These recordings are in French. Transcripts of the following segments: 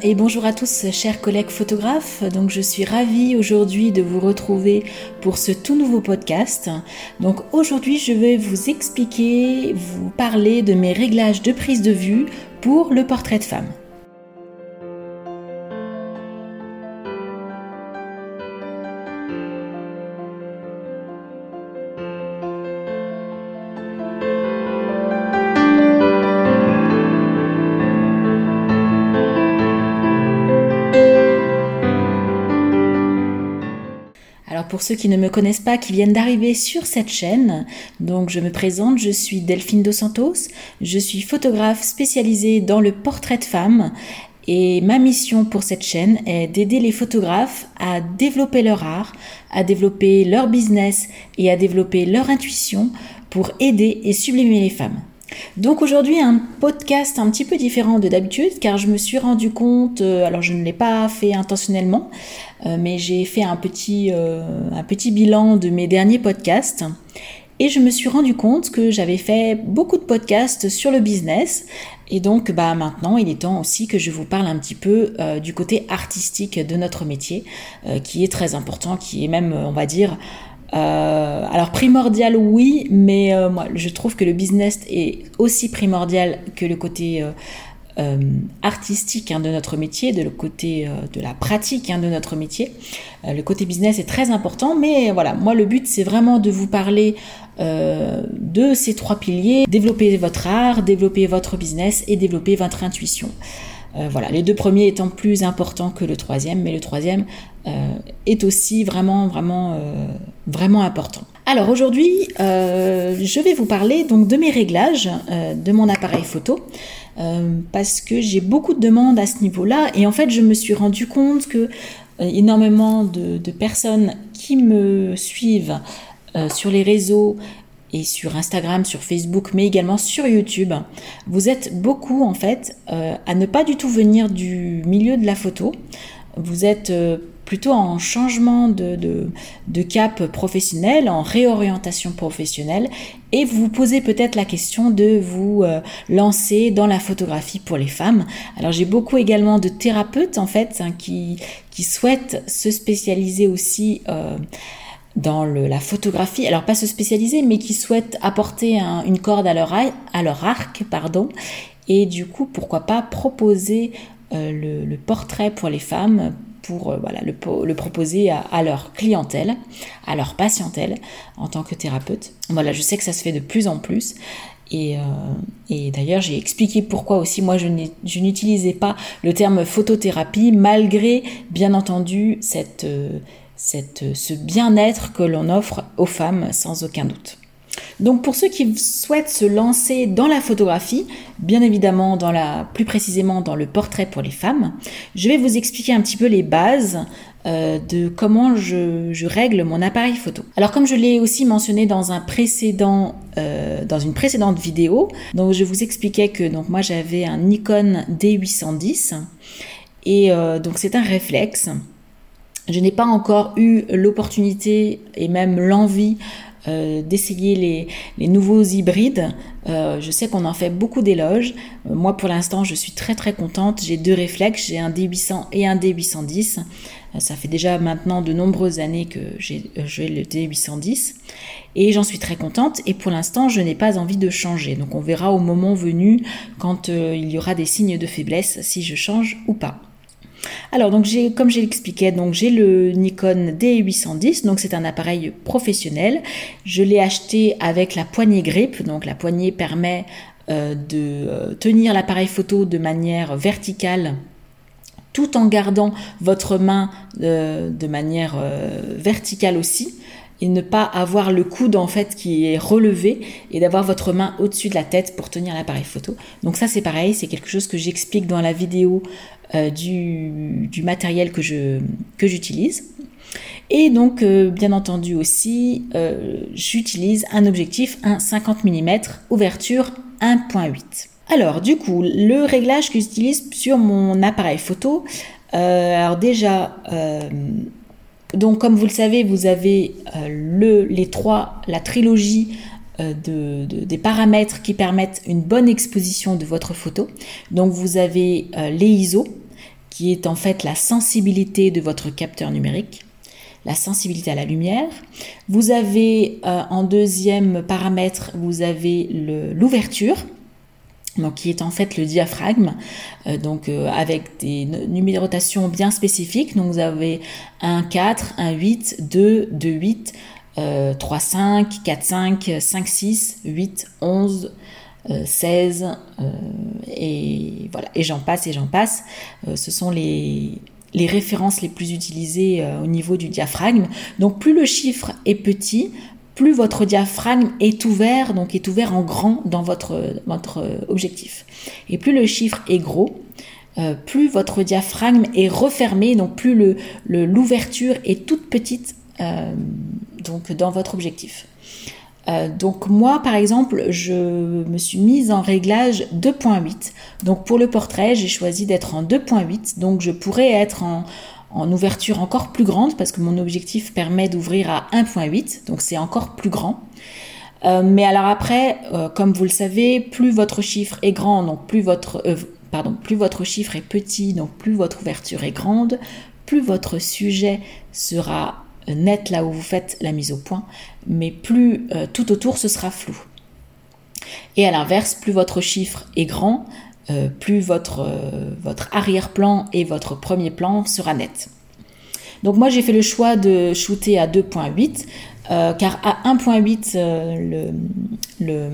Et bonjour à tous chers collègues photographes. Donc je suis ravie aujourd'hui de vous retrouver pour ce tout nouveau podcast. Donc aujourd'hui je vais vous expliquer, vous parler de mes réglages de prise de vue pour le portrait de femme. Pour ceux qui ne me connaissent pas, qui viennent d'arriver sur cette chaîne, donc je me présente, je suis Delphine Dos Santos, je suis photographe spécialisée dans le portrait de femmes. Et ma mission pour cette chaîne est d'aider les photographes à développer leur art, à développer leur business et à développer leur intuition pour aider et sublimer les femmes. Donc aujourd'hui un podcast un petit peu différent de d'habitude car je me suis rendu compte, euh, alors je ne l'ai pas fait intentionnellement, euh, mais j'ai fait un petit, euh, un petit bilan de mes derniers podcasts. Et je me suis rendu compte que j'avais fait beaucoup de podcasts sur le business. Et donc bah maintenant il est temps aussi que je vous parle un petit peu du côté artistique de notre métier qui est très important, qui est même on va dire euh, alors primordial oui, mais euh, je trouve que le business est aussi primordial que le côté euh, artistique hein, de notre métier, de le côté de la pratique hein, de notre métier. le côté business est très important, mais voilà, moi le but c'est vraiment de vous parler de ces trois piliers, développer votre art, développer votre business et développer votre intuition. Voilà, les deux premiers étant plus importants que le troisième, mais le troisième est aussi vraiment, vraiment, euh, vraiment important. Alors aujourd'hui, je vais vous parler donc de mes réglages de mon appareil photo. parce que j'ai beaucoup de demandes à ce niveau-là et en fait je me suis rendu compte que énormément de, personnes qui me suivent sur les réseaux et sur Instagram, sur Facebook, mais également sur YouTube. Vous êtes beaucoup en fait euh, à ne pas du tout venir du milieu de la photo. Vous êtes euh, plutôt en changement de, de, cap professionnel, en réorientation professionnelle, et vous vous posez peut-être la question de vous euh, lancer dans la photographie pour les femmes. Alors j'ai beaucoup également de thérapeutes en fait hein, qui, qui souhaitent se spécialiser aussi dans la photographie, alors pas se spécialiser, mais qui souhaitent apporter une corde à leur, à leur arc, pardon, et du coup, pourquoi pas proposer euh, le, portrait pour les femmes, pour euh, voilà, le, proposer à, leur clientèle, à leur patientèle en tant que thérapeute. Voilà, je sais que ça se fait de plus en plus. Et, euh, d'ailleurs, j'ai expliqué pourquoi aussi moi je n'utilisais pas le terme photothérapie, malgré bien entendu cette, cette, ce bien-être que l'on offre aux femmes sans aucun doute. Donc pour ceux qui souhaitent se lancer dans la photographie, bien évidemment dans la, plus précisément dans le portrait pour les femmes, je vais vous expliquer un petit peu les bases euh, de comment je, règle mon appareil photo. Alors comme je l'ai aussi mentionné dans un précédent, euh, dans une précédente vidéo, donc je vous expliquais que donc moi j'avais un Nikon D810 et euh, donc c'est un réflexe je n'ai pas encore eu l'opportunité et même l'envie euh, d'essayer les, nouveaux hybrides. Euh, je sais qu'on en fait beaucoup d'éloges. Euh, moi, pour l'instant, je suis très très contente. J'ai deux réflexes, j'ai un D800 et un D810. ça fait déjà maintenant de nombreuses années que j'ai le D810 et j'en suis très contente. Et pour l'instant, je n'ai pas envie de changer. Donc, on verra au moment venu quand il y aura des signes de faiblesse si je change ou pas. Alors donc j'ai comme j'ai expliqué donc j'ai le Nikon D810 donc c'est un appareil professionnel. Je l'ai acheté avec la poignée grip donc la poignée permet euh, de euh, tenir l'appareil photo de manière verticale tout en gardant votre main euh, de manière verticale aussi et ne pas avoir le coude en fait qui est relevé et d'avoir votre main au-dessus de la tête pour tenir l'appareil photo. Donc ça c'est pareil, c'est quelque chose que j'explique dans la vidéo euh, du, matériel que je que j'utilise. Et donc, euh, bien entendu aussi, euh, j'utilise un objectif 1 50 mm, ouverture 1.8. Alors, du coup, le réglage que j'utilise sur mon appareil photo, alors déjà, donc comme vous le savez, vous avez le, les trois, la trilogie de, des paramètres qui permettent une bonne exposition de votre photo. Donc vous avez les ISO, qui est en fait la sensibilité de votre capteur numérique la sensibilité à la lumière. Vous avez en deuxième paramètre, vous avez l'ouverture, donc qui est en fait le diaphragme, euh, donc euh, avec des numérotations bien spécifiques. Donc vous avez un 4, un 8, 2, 2, 8, 3, 5, 4, 5, 5, 6, 8, 11, 16, et voilà, et j'en passe et j'en passe. Euh, ce sont les, les références les plus utilisées au niveau du diaphragme. Donc plus le chiffre est petit, plus votre diaphragme est ouvert, donc est ouvert en grand dans votre, votre objectif. Et plus le chiffre est gros, euh, plus votre diaphragme est refermé, donc plus l'ouverture le, est toute petite euh, donc dans votre objectif. Euh, donc moi, par exemple, je me suis mise en réglage 2.8. Donc pour le portrait, j'ai choisi d'être en 2.8. Donc je pourrais être en, en ouverture encore plus grande parce que mon objectif permet d'ouvrir à 1.8, donc c'est encore plus grand. Euh, mais alors après, euh, comme vous le savez, plus votre chiffre est grand, donc plus votre, euh, pardon, plus votre chiffre est petit, donc plus votre ouverture est grande, plus votre sujet sera net là où vous faites la mise au point, mais plus tout autour ce sera flou. Et à l'inverse, plus votre chiffre est grand, euh, plus votre, euh, votre arrière-plan et votre premier plan sera net. Donc moi j'ai fait le choix de shooter à 2.8 euh, car à 1.8 le,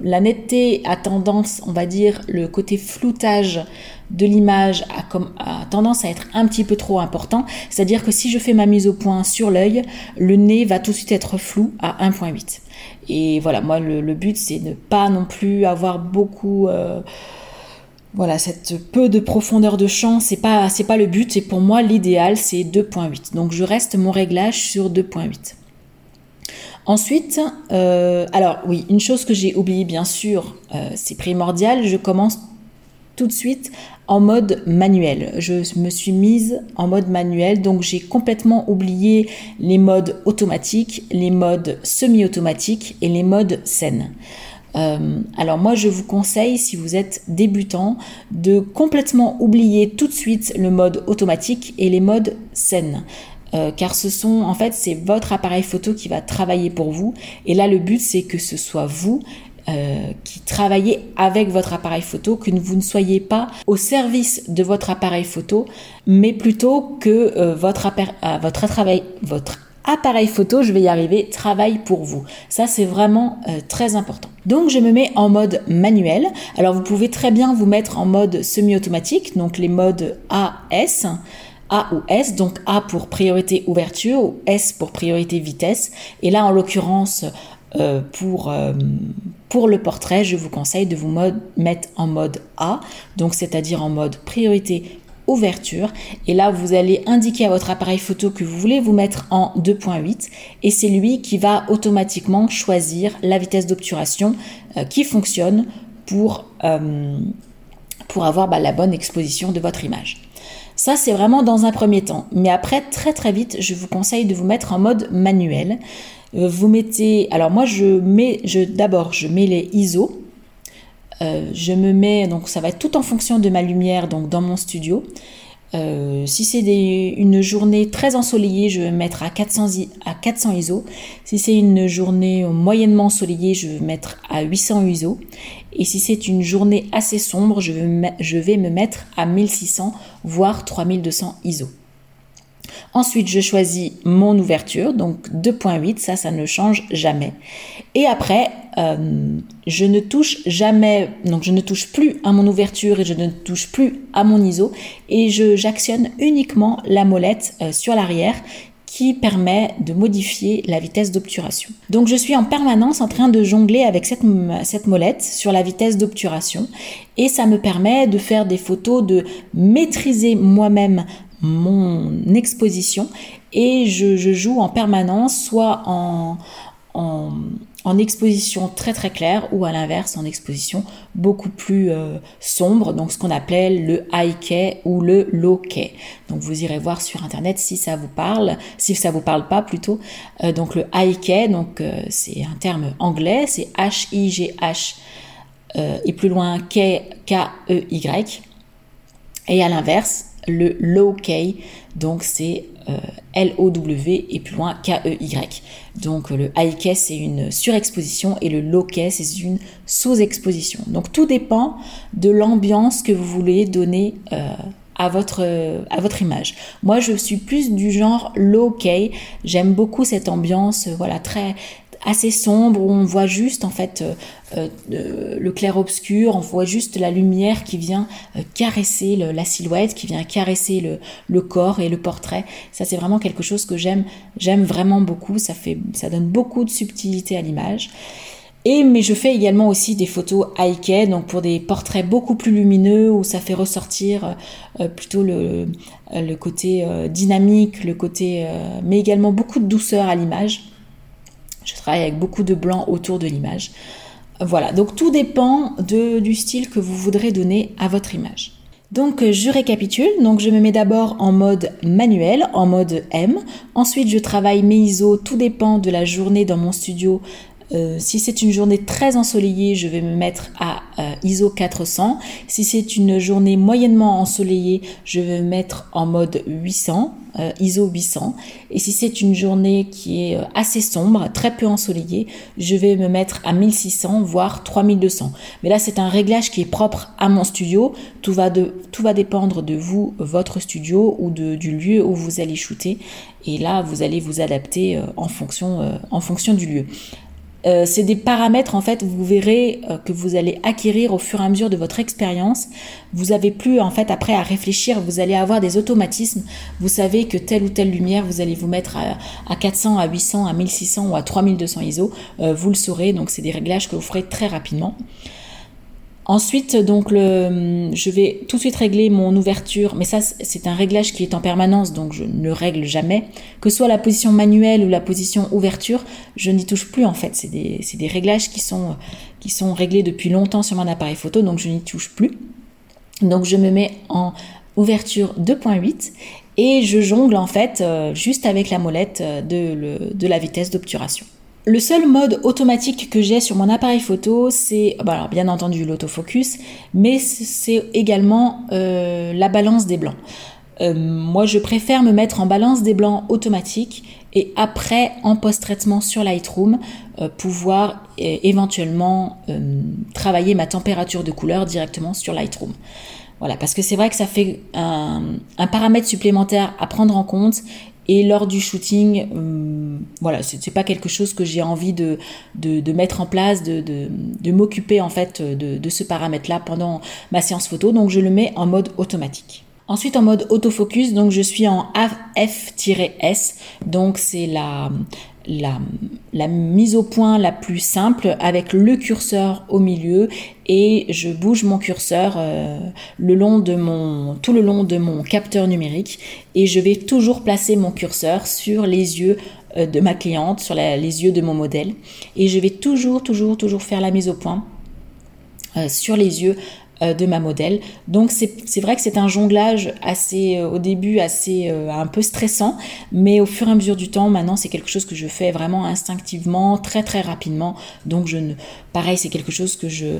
la netteté a tendance, on va dire, le côté floutage de l'image a, a, tendance à être un petit peu trop important. C'est-à-dire que si je fais ma mise au point sur l'œil, le nez va tout de suite être flou à 1.8. Et voilà, moi le, but c'est de ne pas non plus avoir beaucoup voilà, cette peu de profondeur de champ, c'est pas, c'est pas le but. Et pour moi, l'idéal, c'est 2.8. Donc, je reste mon réglage sur 2.8. Ensuite, euh, alors oui, une chose que j'ai oublié, bien sûr, euh, c'est primordial. Je commence tout de suite en mode manuel. Je me suis mise en mode manuel, donc j'ai complètement oublié les modes automatiques, les modes semi-automatiques et les modes scène. Euh, alors moi, je vous conseille, si vous êtes débutant, de complètement oublier tout de suite le mode automatique et les modes scène. Euh, car ce sont en fait c'est votre appareil photo qui va travailler pour vous et là le but c'est que ce soit vous euh, qui travaillez avec votre appareil photo, que vous ne soyez pas au service de votre appareil photo, mais plutôt que votre, votre, travail, votre appareil photo, je vais y arriver, travaille pour vous. Ça, c'est vraiment euh, très important. Donc, je me mets en mode manuel. Alors, vous pouvez très bien vous mettre en mode semi-automatique, donc les modes A, S. A ou S, donc A pour priorité ouverture ou S pour priorité vitesse. Et là, en l'occurrence, euh, pour, euh, pour le portrait, je vous conseille de vous mettre en mode A, donc c'est-à-dire en mode priorité ouverture. Et là, vous allez indiquer à votre appareil photo que vous voulez vous mettre en 2.8 et c'est lui qui va automatiquement choisir la vitesse d'obturation euh, qui fonctionne pour, euh, avoir bah, la bonne exposition de votre image. Ça, c'est vraiment dans un premier temps. Mais après, très très vite, je vous conseille de vous mettre en mode manuel. Euh, vous mettez, alors moi, je mets, je, d'abord, je mets les ISO. Euh, je me mets, donc ça va être tout en fonction de ma lumière, donc dans mon studio. Euh, si c'est une journée très ensoleillée, je vais mettre à 400, à 400 ISO. Si c'est une journée moyennement ensoleillée, je vais mettre à 800 ISO. Et si c'est une journée assez sombre, je je vais me mettre à 1600, voire 3200 ISO. Ensuite, je choisis mon ouverture, donc 2.8, ça, ça ne change jamais. Et après, euh, je ne touche jamais, donc je ne touche plus à mon ouverture et je ne touche plus à mon ISO et j'actionne uniquement la molette euh, sur l'arrière qui permet de modifier la vitesse d'obturation. Donc je suis en permanence en train de jongler avec cette, cette molette sur la vitesse d'obturation et ça me permet de faire des photos, de maîtriser moi-même mon exposition et je, joue en permanence soit en, exposition très très claire ou à l'inverse en exposition beaucoup plus euh, sombre, donc ce qu'on appelle le high key ou le low key. Donc vous irez voir sur internet si ça vous parle, si ça vous parle pas plutôt. Euh, donc le high key, donc euh, c'est un terme anglais, c'est H I G H et plus loin K K E Y. Et à l'inverse, le low key, donc c'est euh, L-O-W et plus loin K-E-Y. Donc le high key c'est une surexposition et le low key c'est une sous-exposition. Donc tout dépend de l'ambiance que vous voulez donner euh, à votre, à votre image. Moi, je suis plus du genre low key. J'aime beaucoup cette ambiance, voilà, très assez sombre où on voit juste en fait euh, euh, le clair-obscur, on voit juste la lumière qui vient euh, caresser la silhouette, qui vient caresser le, corps et le portrait. Ça c'est vraiment quelque chose que j'aime, j'aime vraiment beaucoup. Ça donne beaucoup de subtilité à l'image. Et mais je fais également aussi des photos high donc pour des portraits beaucoup plus lumineux où ça fait ressortir plutôt le, le côté dynamique, le côté, mais également beaucoup de douceur à l'image. Je travaille avec beaucoup de blanc autour de l'image. Voilà, donc tout dépend du style que vous voudrez donner à votre image. Donc je récapitule, donc je me mets d'abord en mode manuel, en mode M. Ensuite je travaille mes ISO, tout dépend de la journée dans mon studio euh, si c'est une journée très ensoleillée, je vais me mettre à euh, ISO 400. Si c'est une journée moyennement ensoleillée, je vais me mettre en mode 800, euh, ISO 800. Et si c'est une journée qui est assez sombre, très peu ensoleillée, je vais me mettre à 1600, voire 3200. Mais là, c'est un réglage qui est propre à mon studio. Tout va, tout va dépendre de vous, votre studio ou de, du lieu où vous allez shooter. Et là, vous allez vous adapter en, fonction, en fonction du lieu. Euh, c'est des paramètres en fait, vous verrez euh, que vous allez acquérir au fur et à mesure de votre expérience. Vous avez plus en fait après à réfléchir, vous allez avoir des automatismes. Vous savez que telle ou telle lumière, vous allez vous mettre à, 400, à 800, à 1600 ou à 3200 ISO. Euh, vous le saurez, donc c'est des réglages que vous ferez très rapidement. Ensuite, donc, le, je vais tout de suite régler mon ouverture, mais ça, c'est un réglage qui est en permanence, donc je ne règle jamais. Que ce soit la position manuelle ou la position ouverture, je n'y touche plus en fait. C'est des, réglages qui sont, réglés depuis longtemps sur mon appareil photo, donc je n'y touche plus. Donc, je me mets en ouverture 2.8 et je jongle en fait euh, juste avec la molette euh, le, de la vitesse d'obturation. Le seul mode automatique que j'ai sur mon appareil photo, c'est bah bien entendu l'autofocus, mais c'est également euh, la balance des blancs. Euh, moi, je préfère me mettre en balance des blancs automatique et après, en post-traitement sur Lightroom, euh, pouvoir éventuellement travailler ma température de couleur directement sur Lightroom. Voilà, parce que c'est vrai que ça fait un, paramètre supplémentaire à prendre en compte et lors du shooting, euh, voilà, c'est pas quelque chose que j'ai envie de, de, mettre en place, de, de, m'occuper en fait de, ce paramètre-là pendant ma séance photo. Donc je le mets en mode automatique. Ensuite en mode autofocus, donc je suis en F-S, donc c'est la, la, mise au point la plus simple avec le curseur au milieu et je bouge mon curseur euh, le long de mon, tout le long de mon capteur numérique et je vais toujours placer mon curseur sur les yeux euh, de ma cliente, sur les yeux de mon modèle et je vais toujours, toujours, toujours faire la mise au point euh, sur les yeux de ma modèle. Donc c'est vrai que c'est un jonglage assez euh, au début assez euh, un peu stressant, mais au fur et à mesure du temps, maintenant c'est quelque chose que je fais vraiment instinctivement, très très rapidement. Donc je ne, pareil, c'est quelque chose que je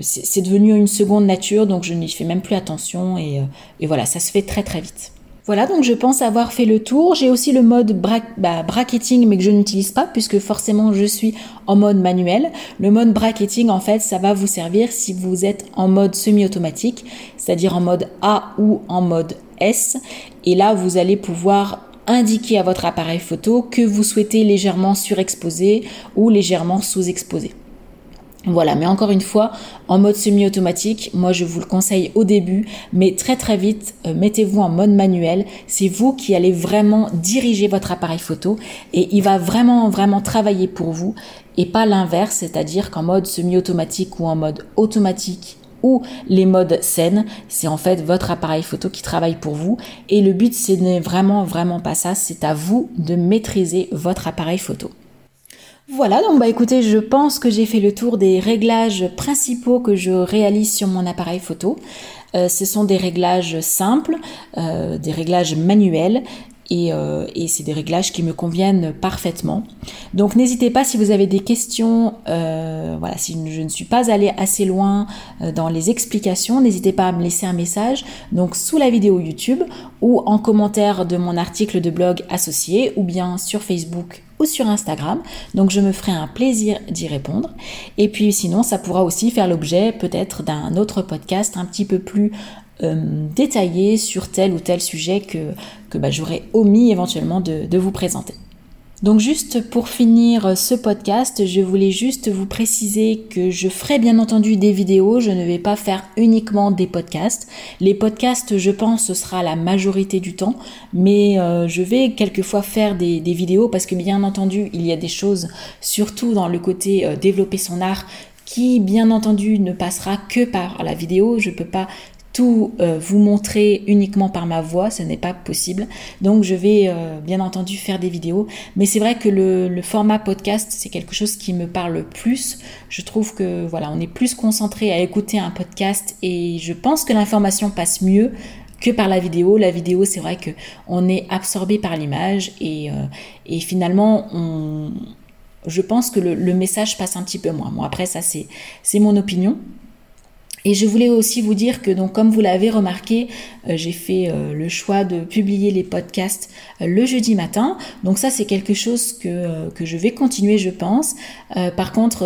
c'est devenu une seconde nature, donc je n'y fais même plus attention et, et voilà, ça se fait très très vite. Voilà, donc je pense avoir fait le tour. J'ai aussi le mode bah, bracketing, mais que je n'utilise pas puisque forcément je suis en mode manuel. Le mode bracketing, en fait, ça va vous servir si vous êtes en mode semi-automatique, c'est-à-dire en mode A ou en mode S. Et là, vous allez pouvoir indiquer à votre appareil photo que vous souhaitez légèrement surexposer ou légèrement sous-exposer. Voilà, mais encore une fois, en mode semi-automatique, moi je vous le conseille au début, mais très très vite, euh, mettez-vous en mode manuel. C'est vous qui allez vraiment diriger votre appareil photo et il va vraiment vraiment travailler pour vous et pas l'inverse, c'est-à-dire qu'en mode semi-automatique ou en mode automatique ou les modes scène, c'est en fait votre appareil photo qui travaille pour vous et le but ce n'est vraiment vraiment pas ça, c'est à vous de maîtriser votre appareil photo. Voilà, donc bah écoutez, je pense que j'ai fait le tour des réglages principaux que je réalise sur mon appareil photo. Euh, ce sont des réglages simples, euh, des réglages manuels euh, et, c'est des réglages qui me conviennent parfaitement. Donc n'hésitez pas si vous avez des questions, voilà, si je ne suis pas allée assez loin dans les explications, n'hésitez pas à me laisser un message donc sous la vidéo YouTube ou en commentaire de mon article de blog associé ou bien sur Facebook ou sur Instagram. Donc je me ferai un plaisir d'y répondre. Et puis sinon, ça pourra aussi faire l'objet peut-être d'un autre podcast un petit peu plus euh, détaillé sur tel ou tel sujet que, que bah, j'aurais omis éventuellement de, de vous présenter. Donc juste pour finir ce podcast, je voulais juste vous préciser que je ferai bien entendu des vidéos, je ne vais pas faire uniquement des podcasts. Les podcasts, je pense, ce sera la majorité du temps, mais euh, je vais quelquefois faire des, vidéos parce que bien entendu, il y a des choses, surtout dans le côté euh, développer son art, qui bien entendu ne passera que par la vidéo. Je peux pas tout euh, vous montrer uniquement par ma voix, ce n'est pas possible. Donc je vais euh, bien entendu faire des vidéos, mais c'est vrai que le, format podcast, c'est quelque chose qui me parle plus. Je trouve que voilà, on est plus concentré à écouter un podcast et je pense que l'information passe mieux que par la vidéo. La vidéo, c'est vrai que on est absorbé par l'image et, euh, finalement on je pense que le, le, message passe un petit peu moins. Bon, après, ça, c'est mon opinion. Et je voulais aussi vous dire que, donc, comme vous l'avez remarqué, euh, j'ai fait euh, le choix de publier les podcasts euh, le jeudi matin. Donc ça, c'est quelque chose que, que je vais continuer, je pense. par contre,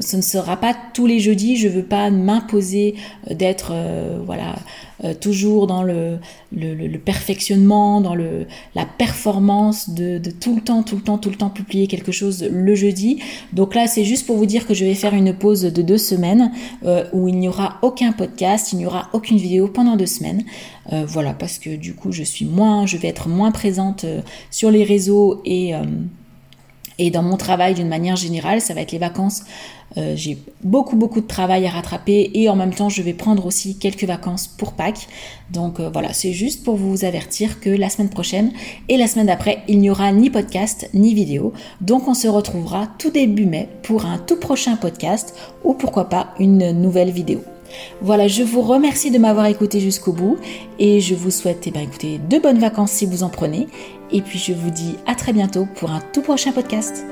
ce ne sera pas tous les jeudis. Je veux pas m'imposer d'être, voilà, toujours dans le, le, perfectionnement, dans le, la performance de, tout le temps, tout le temps, tout le temps publier quelque chose le jeudi. Donc là, c'est juste pour vous dire que je vais faire une pause de deux semaines où il n'y aura aucun podcast, il n'y aura aucune vidéo pendant deux semaines. Euh, voilà, parce que du coup, je suis moins, je vais être moins présente sur les réseaux et et dans mon travail d'une manière générale, ça va être les vacances. Euh, j'ai beaucoup beaucoup de travail à rattraper et en même temps je vais prendre aussi quelques vacances pour Pâques. Donc euh, voilà, c'est juste pour vous avertir que la semaine prochaine et la semaine d'après, il n'y aura ni podcast ni vidéo. Donc on se retrouvera tout début mai pour un tout prochain podcast ou pourquoi pas une nouvelle vidéo. Voilà, je vous remercie de m'avoir écouté jusqu'au bout et je vous souhaite eh bien, écoutez, de bonnes vacances si vous en prenez. Et puis je vous dis à très bientôt pour un tout prochain podcast.